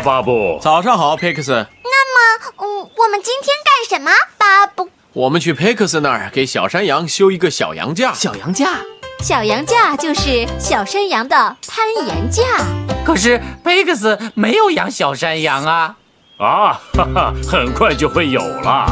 巴布。早上好，佩克斯。嗯，我们今天干什么，巴布？我们去佩克斯那儿给小山羊修一个小羊架。小羊架。小羊架就是小山羊的攀岩架。可是佩克斯没有养小山羊啊。啊，哈哈，很快就会有了。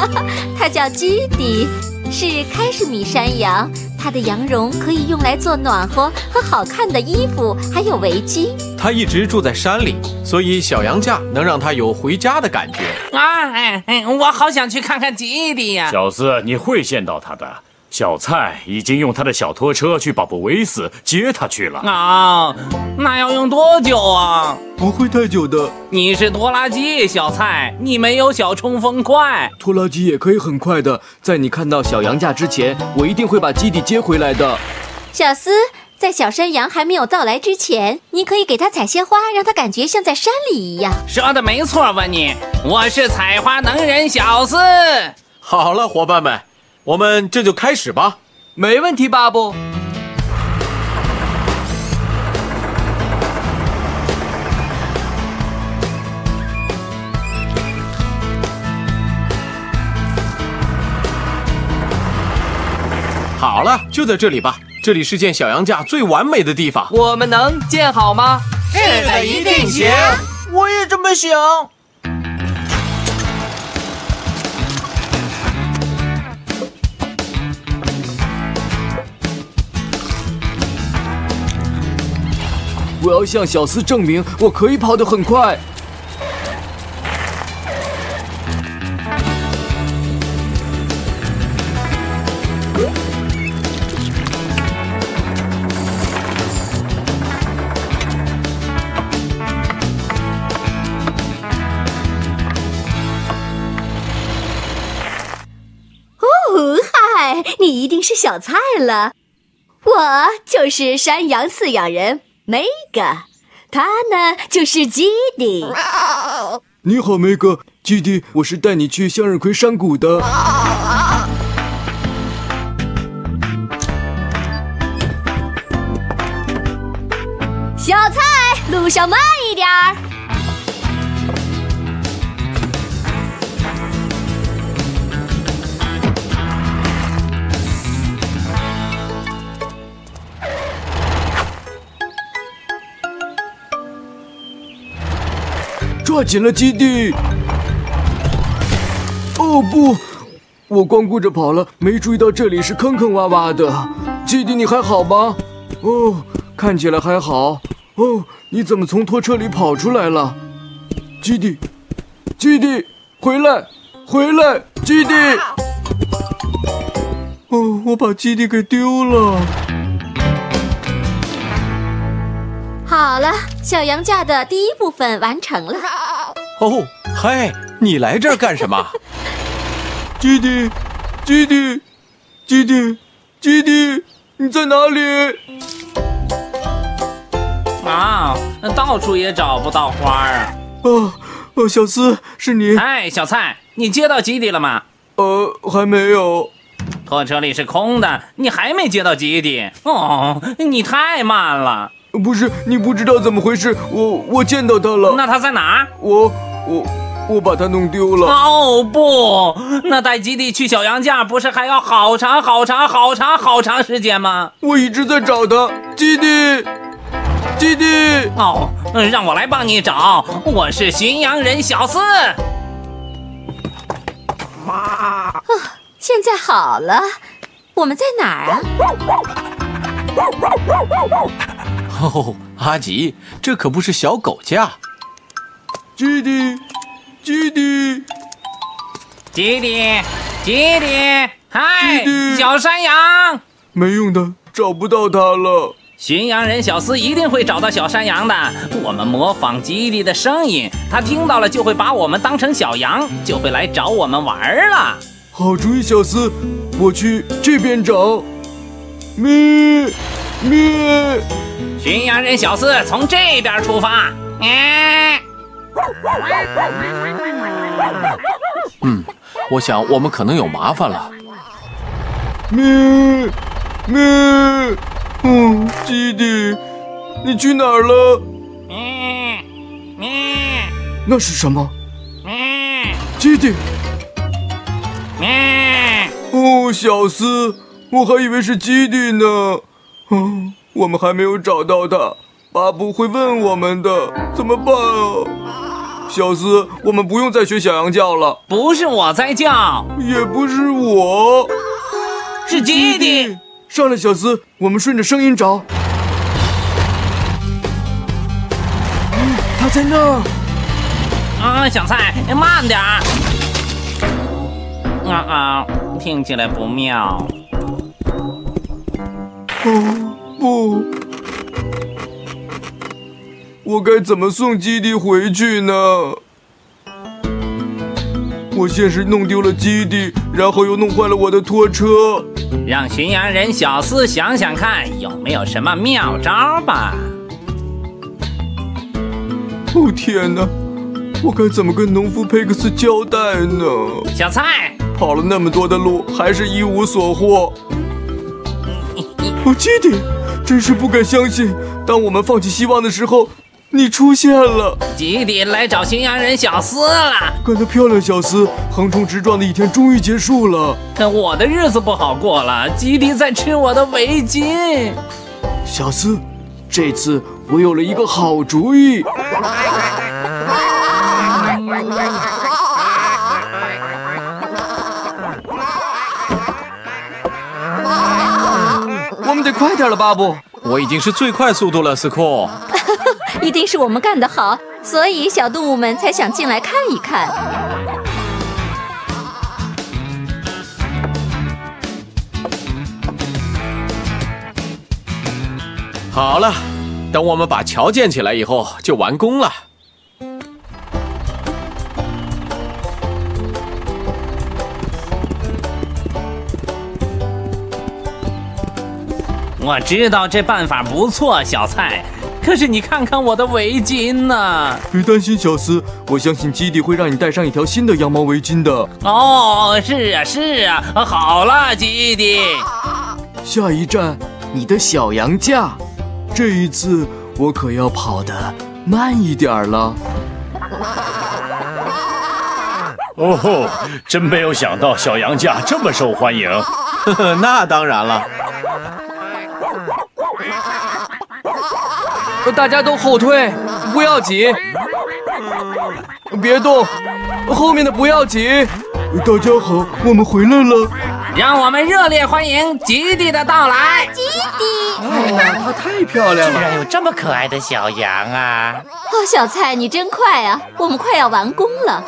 它叫基迪，是开什米山羊。它的羊绒可以用来做暖和和好看的衣服，还有围巾。他一直住在山里，所以小羊架能让他有回家的感觉。啊，哎哎，我好想去看看基地呀、小斯，你会见到他的。小蔡已经用他的小拖车去巴布维斯接他去了。啊。那要用多久啊？不会太久的，你是拖拉机，小蔡，你没有小冲锋快。拖拉机也可以很快的。在你看到小羊架之前，我一定会把基地接回来的。小斯，在小山羊还没有到来之前，你可以给它采些花，让它感觉像在山里一样。说的没错，吧你，我是采花能人小四。好了，伙伴们，我们这就开始吧。没问题，巴布。好了，就在这里吧。这里是建小羊架最完美的地方。我们能建好吗？是的，一定行。我也这么想。我要向小斯证明，我可以跑得很快。嗨，你一定是小菜了。我就是山羊饲养人梅格，他呢就是基迪。你好，梅格，基地，我是带你去向日葵山谷的。小菜，路上慢一点儿。抓紧了，基地！哦不，我光顾着跑了，没注意到这里是坑坑洼洼的。基地，你还好吗？哦，看起来还好。哦，你怎么从拖车里跑出来了？基地，基地，回来，回来，基地！哦，我把基地给丢了。好了，小羊架的第一部分完成了。哦，嗨，你来这儿干什么？基地，基地，基地，基地，你在哪里？啊，到处也找不到花儿啊。哦，哦，小斯，是你？哎，小蔡，你接到基地了吗？呃，还没有。拖车里是空的，你还没接到基地？哦，你太慢了。不是，你不知道怎么回事，我我见到他了。那他在哪儿？我我我把他弄丢了。哦不，那带基地去小羊架不是还要好长好长好长好长时间吗？我一直在找他，基地，基地。哦，让我来帮你找，我是巡羊人小四。妈现在好了，我们在哪儿啊？哦，阿吉，这可不是小狗架。基地，基地，基地，基地，嗨小山羊，没用的，找不到它了。巡羊人小斯一定会找到小山羊的。我们模仿基地的声音，他听到了就会把我们当成小羊，就会来找我们玩了。好主意，小斯，我去这边找。咩咩，驯羊人小四从这边出发。嗯，嗯，我想我们可能有麻烦了。咩咩，嗯，基地，你去哪儿了？嗯嗯那是什么？嗯基地。嗯，哦，小斯，我还以为是基地呢。嗯，我们还没有找到他，巴布会问我们的，怎么办啊？小斯，我们不用再学小羊叫了，不是我在叫，也不是我。是基地。上来，小斯，我们顺着声音找。嗯，他在那儿。啊，小蔡，慢点儿。啊啊，听起来不妙。哦不，我该怎么送基地回去呢？我先是弄丢了基地，然后又弄坏了我的拖车。让巡洋人小斯想想看，有没有什么妙招吧？哦天哪，我该怎么跟农夫佩克斯交代呢？小蔡，跑了那么多的路，还是一无所获。哦，基地，真是不敢相信，当我们放弃希望的时候，你出现了。基地来找驯羊人小斯了。干得漂亮，小斯！横冲直撞的一天终于结束了。但我的日子不好过了，基地在吃我的围巾。小斯，这次我有了一个好主意。得快点了，巴布。我已经是最快速度了，斯库。一定是我们干得好，所以小动物们才想进来看一看。好了，等我们把桥建起来以后，就完工了。我知道这办法不错，小蔡。可是你看看我的围巾呢？别担心，小斯，我相信基地会让你带上一条新的羊毛围巾的。哦，是啊，是啊。好了，基地。下一站，你的小羊架。这一次我可要跑得慢一点儿了。哦吼，真没有想到小羊架这么受欢迎。呵呵，那当然了。大家都后退，不要紧，别动，后面的不要紧。大家好，我们回来了。让我们热烈欢迎吉地的到来。她太漂亮了。居然有这么可爱的小羊啊！哦，小蔡，你真快啊！我们快要完工了。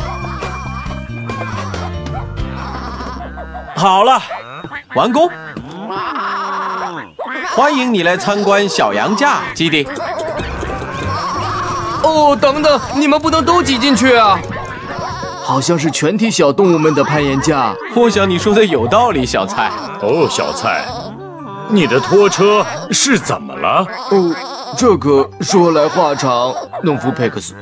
好了，完工。欢迎你来参观小羊架基地。哦，等等，你们不能都挤进去啊！好像是全体小动物们的攀岩架。我想你说的有道理，小蔡。哦，小蔡，你的拖车是怎么了？哦，这个说来话长，农夫佩克斯。